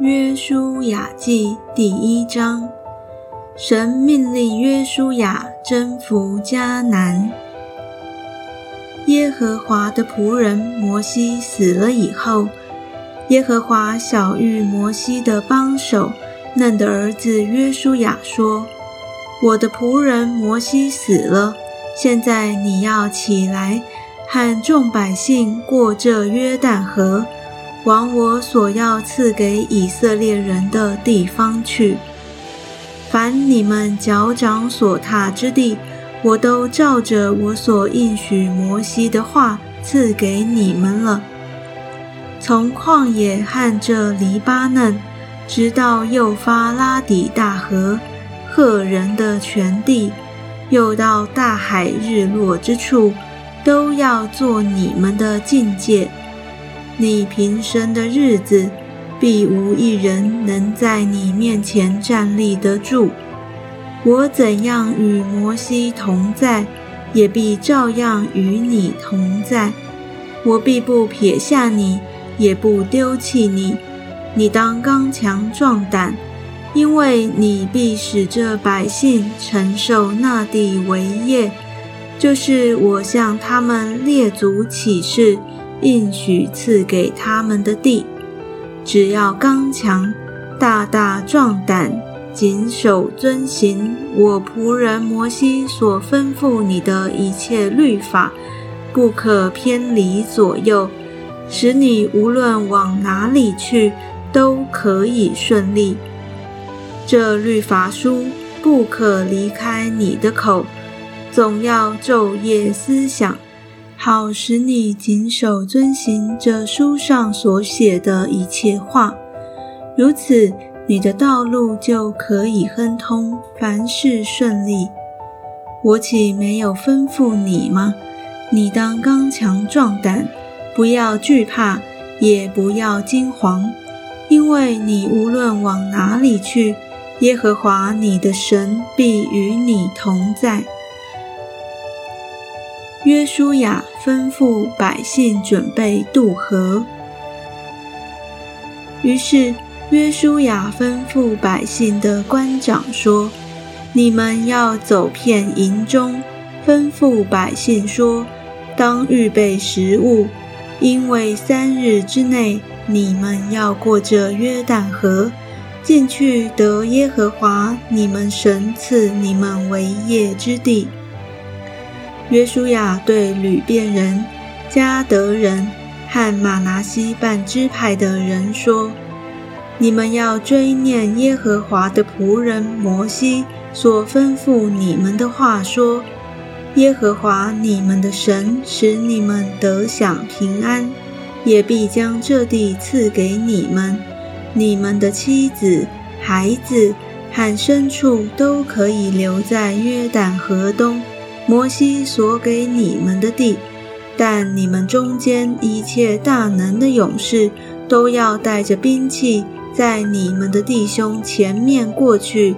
约书亚记第一章，神命令约书亚征服迦南。耶和华的仆人摩西死了以后，耶和华小玉摩西的帮手嫩的儿子约书亚说：“我的仆人摩西死了，现在你要起来，喊众百姓过这约旦河。”往我所要赐给以色列人的地方去。凡你们脚掌所踏之地，我都照着我所应许摩西的话赐给你们了。从旷野和这黎巴嫩，直到幼发拉底大河，赫人的全地，又到大海日落之处，都要做你们的境界。你平生的日子，必无一人能在你面前站立得住。我怎样与摩西同在，也必照样与你同在。我必不撇下你，也不丢弃你。你当刚强壮胆，因为你必使这百姓承受那地为业，就是我向他们列祖起誓。应许赐给他们的地，只要刚强、大大壮胆，谨守遵行我仆人摩西所吩咐你的一切律法，不可偏离左右，使你无论往哪里去都可以顺利。这律法书不可离开你的口，总要昼夜思想。好使你谨守遵行这书上所写的一切话，如此你的道路就可以亨通，凡事顺利。我岂没有吩咐你吗？你当刚强壮胆，不要惧怕，也不要惊惶，因为你无论往哪里去，耶和华你的神必与你同在。约书亚吩咐百姓准备渡河。于是约书亚吩咐百姓的官长说：“你们要走遍营中，吩咐百姓说：当预备食物，因为三日之内你们要过这约旦河，进去得耶和华你们神赐你们为业之地。”约书亚对吕遍人、加德人和马拿西半支派的人说：“你们要追念耶和华的仆人摩西所吩咐你们的话，说：耶和华你们的神使你们得享平安，也必将这地赐给你们，你们的妻子、孩子和牲畜都可以留在约旦河东。”摩西所给你们的地，但你们中间一切大能的勇士都要带着兵器，在你们的弟兄前面过去，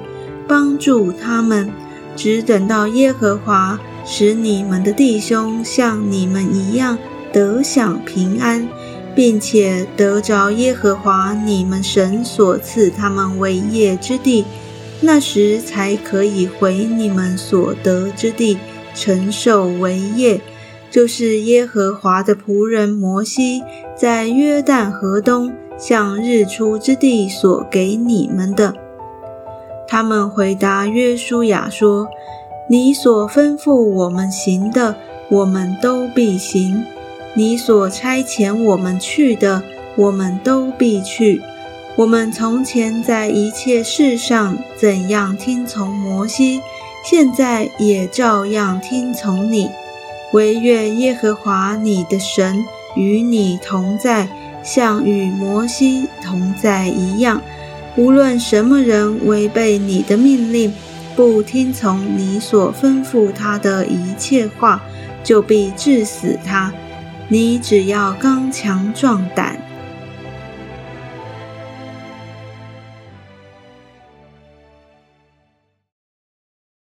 帮助他们，只等到耶和华使你们的弟兄像你们一样得享平安，并且得着耶和华你们神所赐他们为业之地，那时才可以回你们所得之地。承受为业，就是耶和华的仆人摩西在约旦河东向日出之地所给你们的。他们回答约书亚说：“你所吩咐我们行的，我们都必行；你所差遣我们去的，我们都必去。我们从前在一切事上怎样听从摩西。”现在也照样听从你，惟愿耶和华你的神与你同在，像与摩西同在一样。无论什么人违背你的命令，不听从你所吩咐他的一切话，就必治死他。你只要刚强壮胆。